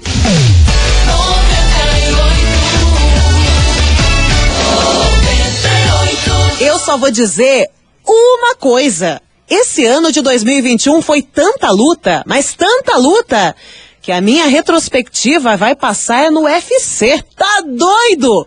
99. Eu só vou dizer uma coisa. Esse ano de 2021 foi tanta luta, mas tanta luta, que a minha retrospectiva vai passar no UFC. Tá doido?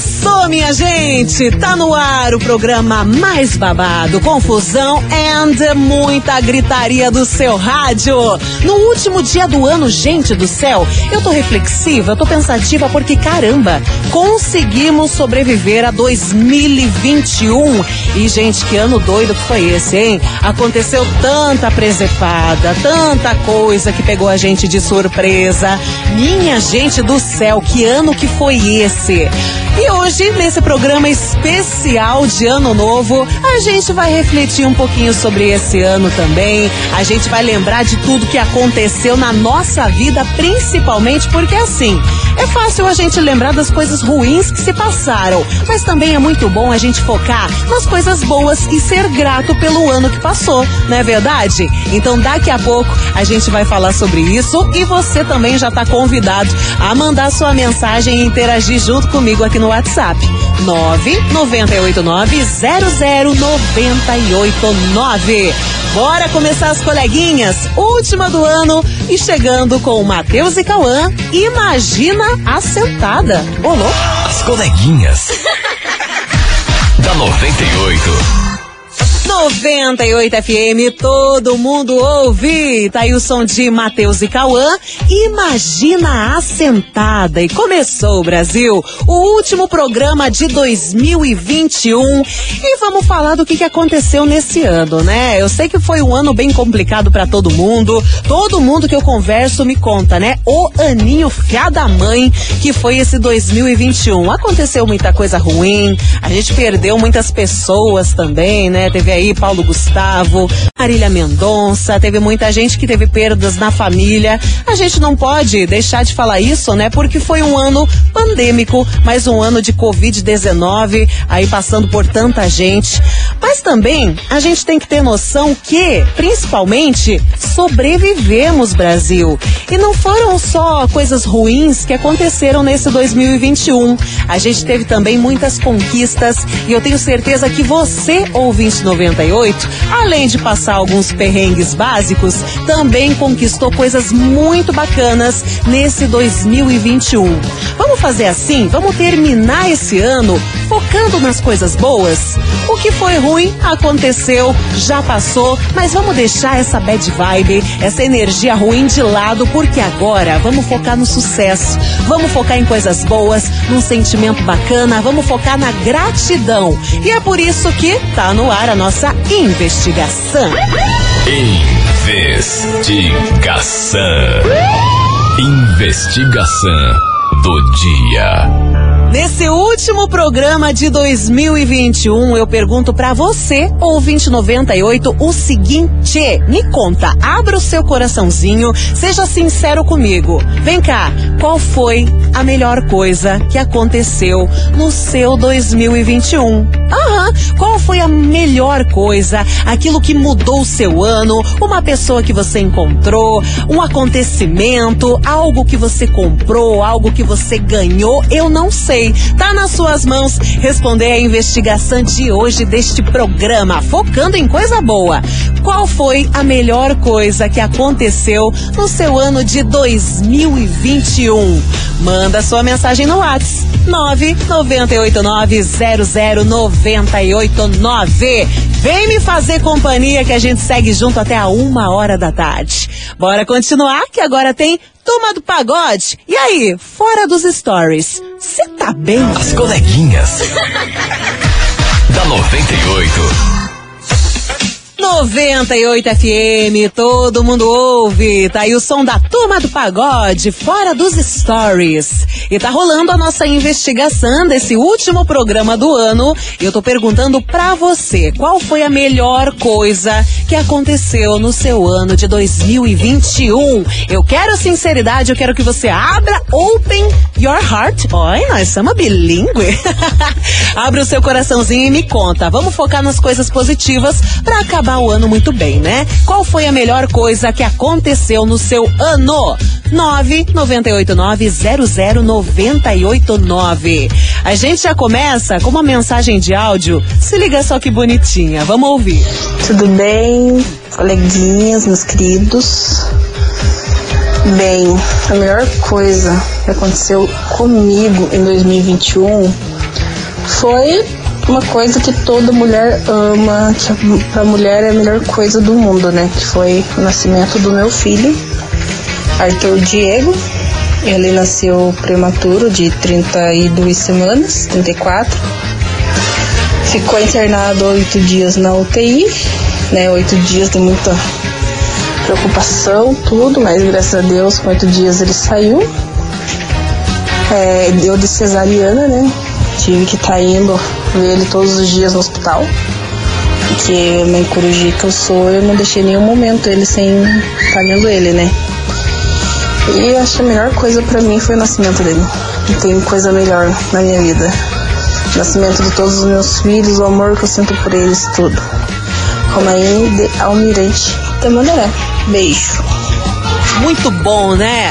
Começou, minha gente! Tá no ar o programa mais babado, confusão and muita gritaria do seu rádio. No último dia do ano, gente do céu, eu tô reflexiva, eu tô pensativa porque caramba, conseguimos sobreviver a 2021. E gente, que ano doido que foi esse, hein? Aconteceu tanta presepada, tanta coisa que pegou a gente de surpresa. Minha gente do céu, que ano que foi esse? E hoje, nesse programa especial de Ano Novo, a gente vai refletir um pouquinho sobre esse ano também. A gente vai lembrar de tudo que aconteceu na nossa vida, principalmente porque assim, é fácil a gente lembrar das coisas ruins que se passaram, mas também é muito bom a gente focar nas coisas boas e ser grato pelo ano que passou, não é verdade? Então daqui a pouco a gente vai falar sobre isso e você também já está convidado a mandar sua mensagem e interagir junto comigo aqui no WhatsApp. 998900989. Bora começar as coleguinhas, última do ano e chegando com o Matheus e Cauã. Imagina a sentada. Ô, louco. As coleguinhas. da 98. 98 FM, todo mundo ouve. Tá aí o som de Matheus e Cauã. Imagina a sentada. E começou, Brasil, o último programa de 2021. E vamos falar do que, que aconteceu nesse ano, né? Eu sei que foi um ano bem complicado para todo mundo. Todo mundo que eu converso me conta, né? O aninho fiada mãe que foi esse 2021. Aconteceu muita coisa ruim. A gente perdeu muitas pessoas também, né? Teve aí Paulo Gustavo, Marília Mendonça, teve muita gente que teve perdas na família. A gente não pode deixar de falar isso, né? Porque foi um ano pandêmico, mais um ano de Covid-19, aí passando por tanta gente. Mas também a gente tem que ter noção que, principalmente, sobrevivemos, Brasil. E não foram só coisas ruins que aconteceram nesse 2021. A gente teve também muitas conquistas e eu tenho certeza que você, ouvinte 98, além de passar alguns perrengues básicos, também conquistou coisas muito bacanas nesse 2021. Vamos fazer assim? Vamos terminar esse ano focando nas coisas boas? O que foi ruim aconteceu, já passou, mas vamos deixar essa bad vibe, essa energia ruim de lado, porque agora vamos focar no sucesso, vamos focar em coisas boas, num sentimento bacana, vamos focar na gratidão. E é por isso que tá no ar a nossa investigação. Investigação. Investigação do dia. Nesse último programa de 2021, eu pergunto para você, ouvinte 98, o seguinte: me conta, abra o seu coraçãozinho, seja sincero comigo. Vem cá, qual foi a melhor coisa que aconteceu no seu 2021? Aham, qual foi a melhor coisa, aquilo que mudou o seu ano, uma pessoa que você encontrou, um acontecimento, algo que você comprou, algo que você ganhou? Eu não sei. Tá nas suas mãos responder a investigação de hoje deste programa, focando em coisa boa. Qual foi a melhor coisa que aconteceu no seu ano de 2021? Manda sua mensagem no WhatsApp 998900989. Vem me fazer companhia que a gente segue junto até a uma hora da tarde. Bora continuar que agora tem Turma do Pagode. E aí, fora dos stories, você tá bem? As coleguinhas. da 98. 98 FM, todo mundo ouve. Tá aí o som da turma do pagode, fora dos stories. E tá rolando a nossa investigação desse último programa do ano. E eu tô perguntando pra você, qual foi a melhor coisa que aconteceu no seu ano de 2021? Eu quero sinceridade, eu quero que você abra open your heart. Oi, nós somos bilíngue. Abra o seu coraçãozinho e me conta. Vamos focar nas coisas positivas para acabar o ano muito bem, né? Qual foi a melhor coisa que aconteceu no seu ano? 998900989. A gente já começa com uma mensagem de áudio. Se liga só que bonitinha. Vamos ouvir. Tudo bem, coleguinhas, meus queridos? Bem, a melhor coisa que aconteceu comigo em 2021 foi uma coisa que toda mulher ama, que pra mulher é a melhor coisa do mundo, né? Que foi o nascimento do meu filho, Arthur Diego. Ele nasceu prematuro de 32 semanas, 34. Ficou internado oito dias na UTI, né? Oito dias de muita preocupação, tudo, mas graças a Deus, com oito dias ele saiu. É, deu de cesariana, né? Tive que estar tá indo ver ele todos os dias no hospital. Porque mãe coruja que eu sou, eu não deixei nenhum momento ele sem estar tá vendo ele, né? E acho que a melhor coisa para mim foi o nascimento dele. Não tem coisa melhor na minha vida. O nascimento de todos os meus filhos, o amor que eu sinto por eles, tudo. Romaine de Almirante Tamandaré. Beijo. Muito bom, né?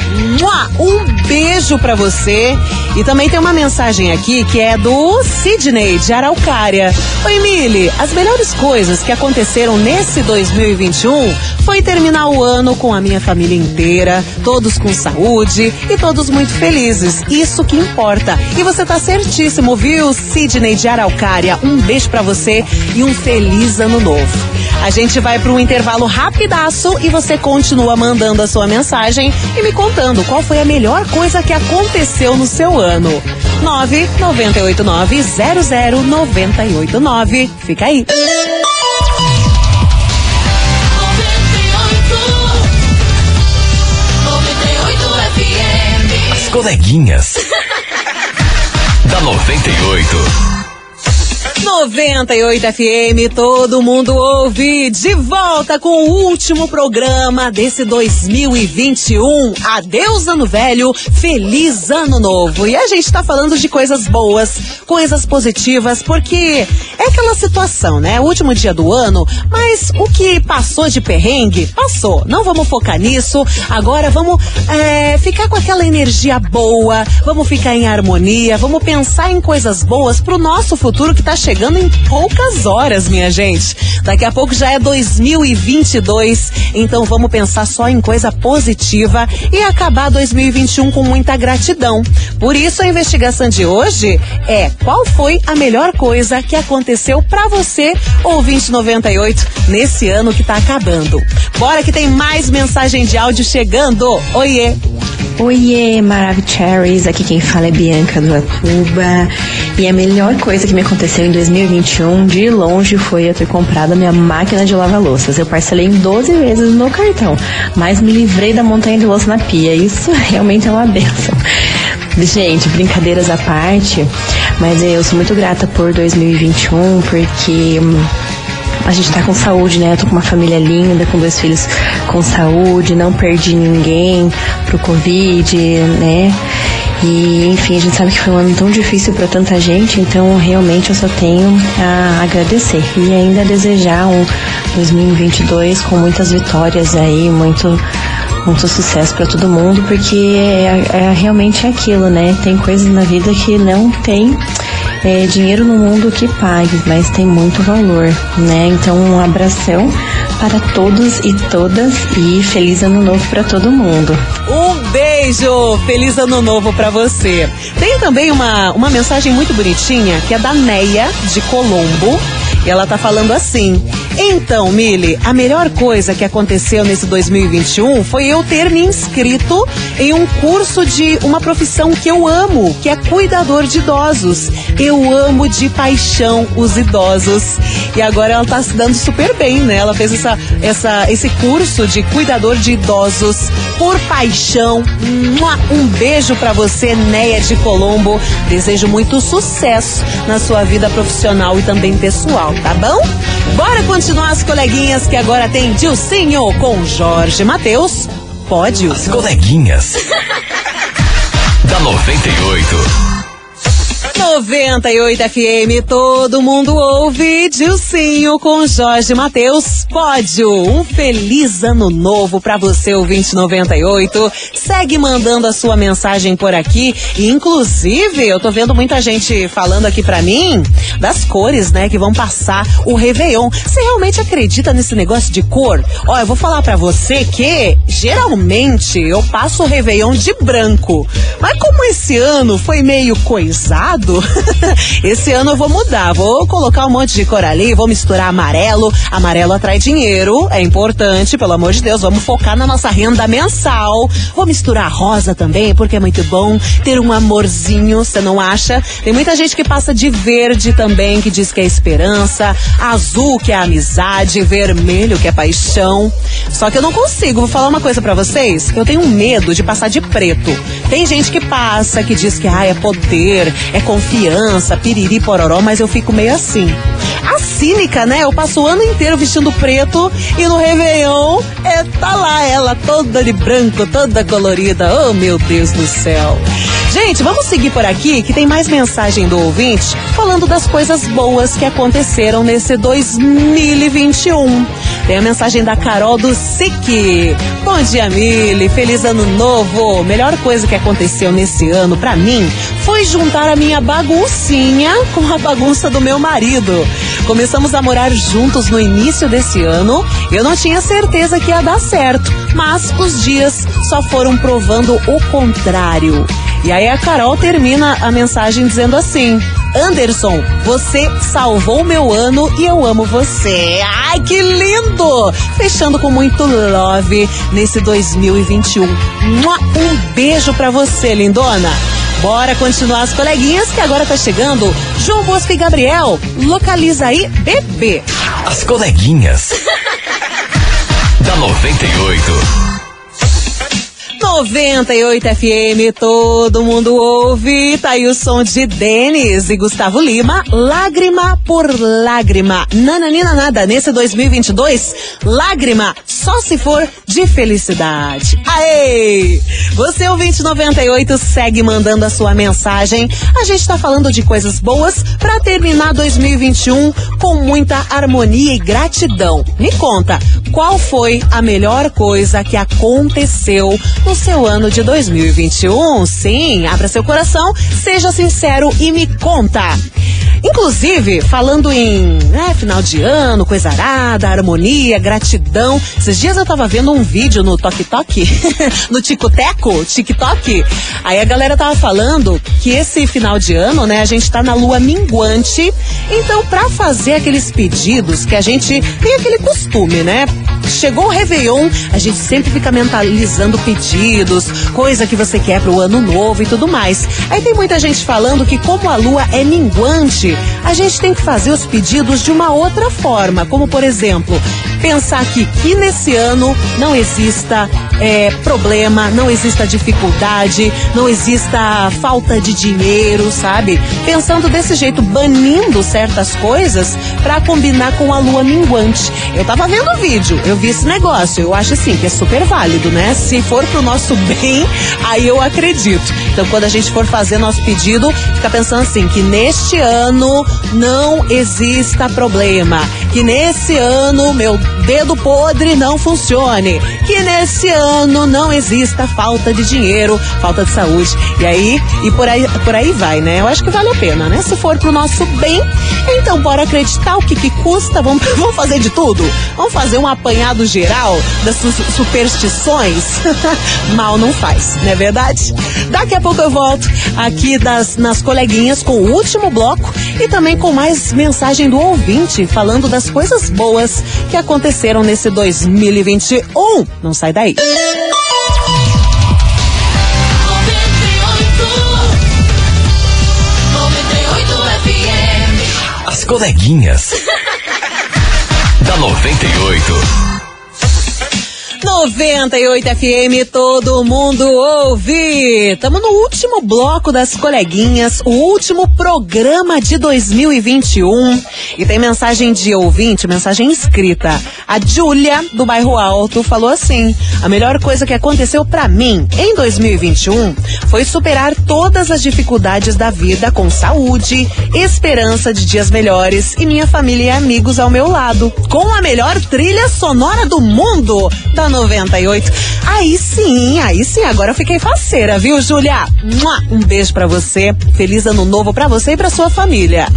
Um beijo para você. E também tem uma mensagem aqui que é do Sidney de Araucária. Oi, Mili. As melhores coisas que aconteceram nesse 2021 foi terminar o ano com a minha família inteira, todos com saúde e todos muito felizes. Isso que importa. E você tá certíssimo, viu, Sidney de Araucária? Um beijo para você e um feliz ano novo. A gente vai para um intervalo rapidaço e você continua mandando a sua mensagem e me contando qual foi a melhor coisa que aconteceu no seu ano. 998900989. Fica aí. As coleguinhas da 98. 98 FM, todo mundo ouve. De volta com o último programa desse 2021. Adeus, ano velho, feliz ano novo. E a gente tá falando de coisas boas, coisas positivas, porque é aquela situação, né? O último dia do ano, mas o que passou de perrengue, passou. Não vamos focar nisso. Agora vamos é, ficar com aquela energia boa, vamos ficar em harmonia, vamos pensar em coisas boas pro nosso futuro que tá chegando chegando em poucas horas, minha gente. Daqui a pouco já é 2022, então vamos pensar só em coisa positiva e acabar 2021 com muita gratidão. Por isso a investigação de hoje é qual foi a melhor coisa que aconteceu para você, ouvinte 98, nesse ano que tá acabando. Bora que tem mais mensagem de áudio chegando. Oiê! Oiê, Maravicheries, aqui quem fala é Bianca do Atuba. E a melhor coisa que me aconteceu em 2021, de longe, foi eu ter comprado a minha máquina de lavar louças. Eu parcelei em 12 vezes no cartão, mas me livrei da montanha de louça na pia. Isso realmente é uma benção. Gente, brincadeiras à parte, mas eu sou muito grata por 2021, porque hum, a gente tá com saúde, né? Eu tô com uma família linda, com dois filhos com saúde, não perdi ninguém pro Covid, né? E, enfim, a gente sabe que foi um ano tão difícil para tanta gente, então realmente eu só tenho a agradecer e ainda desejar um 2022 com muitas vitórias aí, muito muito sucesso para todo mundo, porque é, é, realmente aquilo, né? Tem coisas na vida que não tem é, dinheiro no mundo que pague, mas tem muito valor, né? Então um abração para todos e todas e feliz ano novo para todo mundo. Um beijo, feliz ano novo para você. Tem também uma, uma mensagem muito bonitinha que é da Neia de Colombo. E ela tá falando assim: Então, Mili, a melhor coisa que aconteceu nesse 2021 foi eu ter me inscrito em um curso de uma profissão que eu amo, que é cuidador de idosos. Eu amo de paixão os idosos. E agora ela tá se dando super bem, né? Ela fez essa, essa, esse curso de cuidador de idosos por paixão. Um beijo para você, Neia de Colombo. Desejo muito sucesso na sua vida profissional e também pessoal, tá bom? Bora continuar as coleguinhas que agora tem Dilcinho com Jorge Matheus. Pode. As coleguinhas. da 98. 98 FM, todo mundo ouve. Dilcinho com Jorge Matheus. Pódio. Um feliz ano novo para você, o 2098. Segue mandando a sua mensagem por aqui. E, inclusive, eu tô vendo muita gente falando aqui para mim das cores, né, que vão passar o Réveillon. Você realmente acredita nesse negócio de cor? Ó, eu vou falar para você que, geralmente, eu passo o Réveillon de branco. Mas como esse ano foi meio coisado, Esse ano eu vou mudar, vou colocar um monte de cor ali, vou misturar amarelo. Amarelo atrai dinheiro, é importante, pelo amor de Deus, vamos focar na nossa renda mensal. Vou misturar rosa também, porque é muito bom ter um amorzinho, você não acha? Tem muita gente que passa de verde também, que diz que é esperança, azul que é amizade, vermelho que é paixão. Só que eu não consigo, vou falar uma coisa para vocês, eu tenho medo de passar de preto. Tem gente que passa, que diz que ah, é poder, é confiança, piriri pororó, mas eu fico meio assim. A cínica, né? Eu passo o ano inteiro vestindo preto e no Réveillon é, tá lá ela toda de branco, toda colorida. Oh, meu Deus do céu. Gente, vamos seguir por aqui que tem mais mensagem do ouvinte falando das coisas boas que aconteceram nesse 2021. Tem a mensagem da Carol do SIC. Bom dia, Mili. Feliz ano novo. Melhor coisa que aconteceu nesse ano para mim foi juntar a minha baguncinha com a bagunça do meu marido. Começamos a morar juntos no início desse ano. Eu não tinha certeza que ia dar certo, mas os dias só foram provando o contrário. E aí a Carol termina a mensagem dizendo assim: Anderson, você salvou meu ano e eu amo você. Ai, que lindo! Fechando com muito love nesse 2021. Um beijo para você, lindona. Bora continuar as coleguinhas que agora tá chegando. João Bosco e Gabriel, localiza aí, bebê. As coleguinhas. da 98. 98 FM, todo mundo ouve. Tá aí o som de Denis e Gustavo Lima. Lágrima por lágrima. Nananina nada. Nesse 2022, lágrima só se for de felicidade. Aê! Você, o 2098, segue mandando a sua mensagem. A gente tá falando de coisas boas para terminar 2021 com muita harmonia e gratidão. Me conta, qual foi a melhor coisa que aconteceu no seu ano de 2021. Sim, abra seu coração, seja sincero e me conta. Inclusive, falando em né, final de ano, coisa arada, harmonia, gratidão. Esses dias eu tava vendo um vídeo no Tok Tok, no Ticoteco, TikTok. Aí a galera tava falando que esse final de ano, né, a gente tá na lua minguante. Então, pra fazer aqueles pedidos que a gente tem aquele costume, né? Chegou o Réveillon, a gente sempre fica mentalizando pedidos, coisa que você quer pro ano novo e tudo mais. Aí tem muita gente falando que como a lua é minguante, a gente tem que fazer os pedidos de uma outra forma, como por exemplo, pensar que, que nesse ano não exista é, problema, não exista dificuldade, não exista falta de dinheiro, sabe? Pensando desse jeito, banindo certas coisas para combinar com a lua minguante. Eu tava vendo o vídeo, eu vi esse negócio, eu acho assim que é super válido, né? Se for pro nosso bem, aí eu acredito. Então, quando a gente for fazer nosso pedido, fica pensando assim, que neste ano não exista problema, que nesse ano meu dedo podre não funcione, que nesse ano não exista falta de dinheiro, falta de saúde. E aí, e por aí, por aí vai, né? Eu acho que vale a pena, né? Se for pro nosso bem, então bora acreditar o que que custa, vamos, vamos fazer de tudo. Vamos fazer um apanhado geral das superstições. Mal não faz, não é verdade? Daqui a pouco eu volto aqui das, nas coleguinhas com o último bloco e também com mais mensagem do ouvinte falando das das coisas boas que aconteceram nesse 2021. Não sai daí. As coleguinhas. da 98. 98 FM, todo mundo ouve. Estamos no último bloco das coleguinhas, o último programa de 2021. E tem mensagem de ouvinte, mensagem escrita. A Júlia, do bairro Alto, falou assim: a melhor coisa que aconteceu para mim em 2021 foi superar todas as dificuldades da vida com saúde, esperança de dias melhores e minha família e amigos ao meu lado, com a melhor trilha sonora do mundo da 98. Aí sim, aí sim, agora eu fiquei faceira, viu, Júlia? Um beijo para você, feliz ano novo para você e para sua família.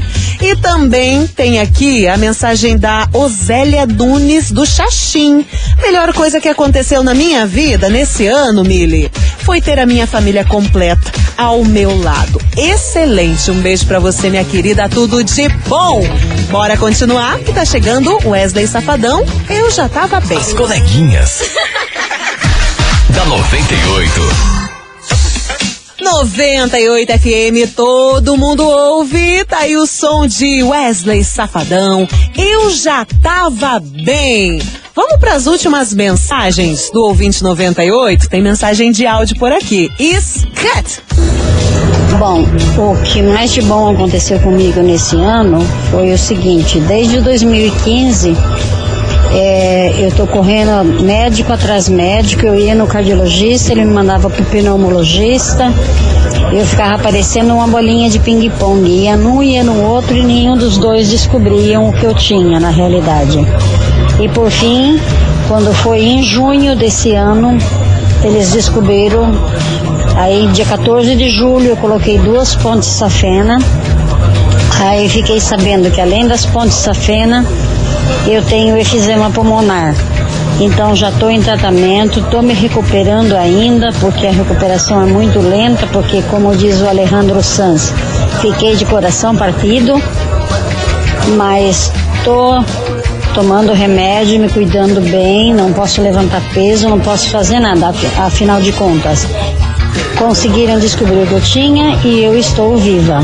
E também tem aqui a mensagem da Osélia Dunes do Xaxim. Melhor coisa que aconteceu na minha vida nesse ano, Mili, foi ter a minha família completa ao meu lado. Excelente. Um beijo para você, minha querida. Tudo de bom. Bora continuar que tá chegando Wesley Safadão. Eu já tava bem. As coleguinhas. da 98. 98 FM, todo mundo ouve. Tá aí o som de Wesley Safadão. Eu já tava bem. Vamos para as últimas mensagens do ouvinte 98? Tem mensagem de áudio por aqui. Scat. Bom, o que mais de bom aconteceu comigo nesse ano foi o seguinte: desde 2015 é, eu tô correndo médico atrás médico, eu ia no cardiologista, ele me mandava pro pneumologista, eu ficava aparecendo uma bolinha de ping-pong, ia num, ia no outro e nenhum dos dois descobriam o que eu tinha na realidade. E por fim, quando foi em junho desse ano, eles descobriram, aí dia 14 de julho eu coloquei duas pontes safena, aí fiquei sabendo que além das pontes safena, eu tenho efizema pulmonar. Então já estou em tratamento, estou me recuperando ainda, porque a recuperação é muito lenta, porque como diz o Alejandro Sanz, fiquei de coração partido, mas estou tomando remédio, me cuidando bem, não posso levantar peso, não posso fazer nada, afinal de contas. Conseguiram descobrir o que eu tinha e eu estou viva.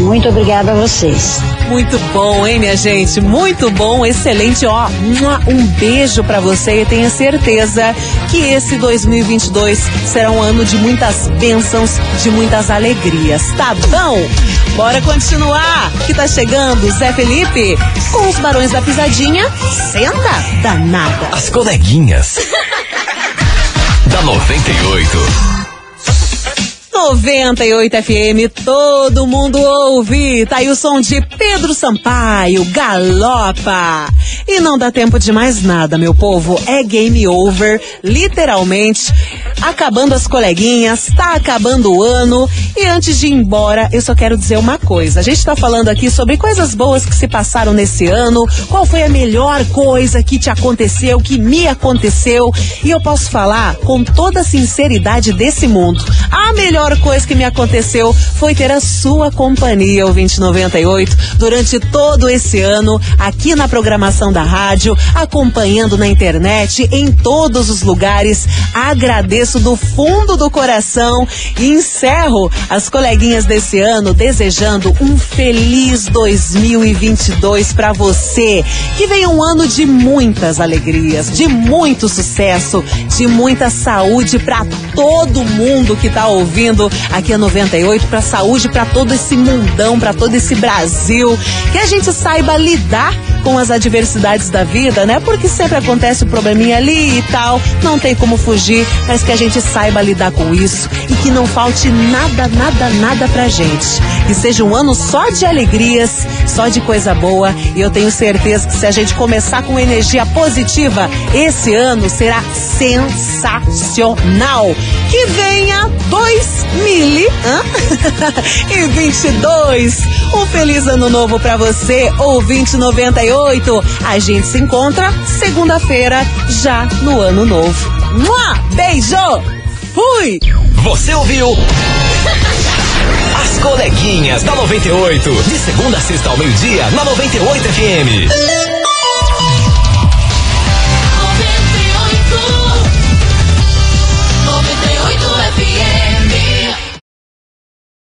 Muito obrigada a vocês. Muito bom, hein, minha gente? Muito bom, excelente. Ó, um beijo para você e tenha certeza que esse 2022 será um ano de muitas bênçãos, de muitas alegrias, tá bom? Bora continuar, que tá chegando Zé Felipe com os Barões da Pisadinha. Senta danada. As coleguinhas. da 98. 98 FM, todo mundo ouve. Tá aí o som de Pedro Sampaio, Galopa. E não dá tempo de mais nada, meu povo. É game over, literalmente. Acabando as coleguinhas, tá acabando o ano. E antes de ir embora, eu só quero dizer uma coisa. A gente tá falando aqui sobre coisas boas que se passaram nesse ano. Qual foi a melhor coisa que te aconteceu, que me aconteceu? E eu posso falar com toda a sinceridade desse mundo. A melhor coisa que me aconteceu foi ter a sua companhia, o 2098, durante todo esse ano, aqui na programação da rádio, acompanhando na internet, em todos os lugares. Agradeço do fundo do coração e encerro as coleguinhas desse ano desejando um feliz 2022 para você. Que venha um ano de muitas alegrias, de muito sucesso, de muita saúde para todo mundo que tá ouvindo aqui a 98 para saúde para todo esse mundão, para todo esse Brasil, que a gente saiba lidar com as adversidades da vida, né? Porque sempre acontece um probleminha ali e tal, não tem como fugir, mas que a gente saiba lidar com isso e que não falte nada, nada, nada pra gente. Que seja um ano só de alegrias, só de coisa boa, e eu tenho certeza que se a gente começar com energia positiva, esse ano será sensacional. Que venha 2022. Um feliz ano novo para você, ouvinte 98. A gente se encontra segunda-feira, já no ano novo. Mua! Beijo! Fui! Você ouviu? As coleguinhas da 98. De segunda a sexta ao meio-dia, na 98 FM.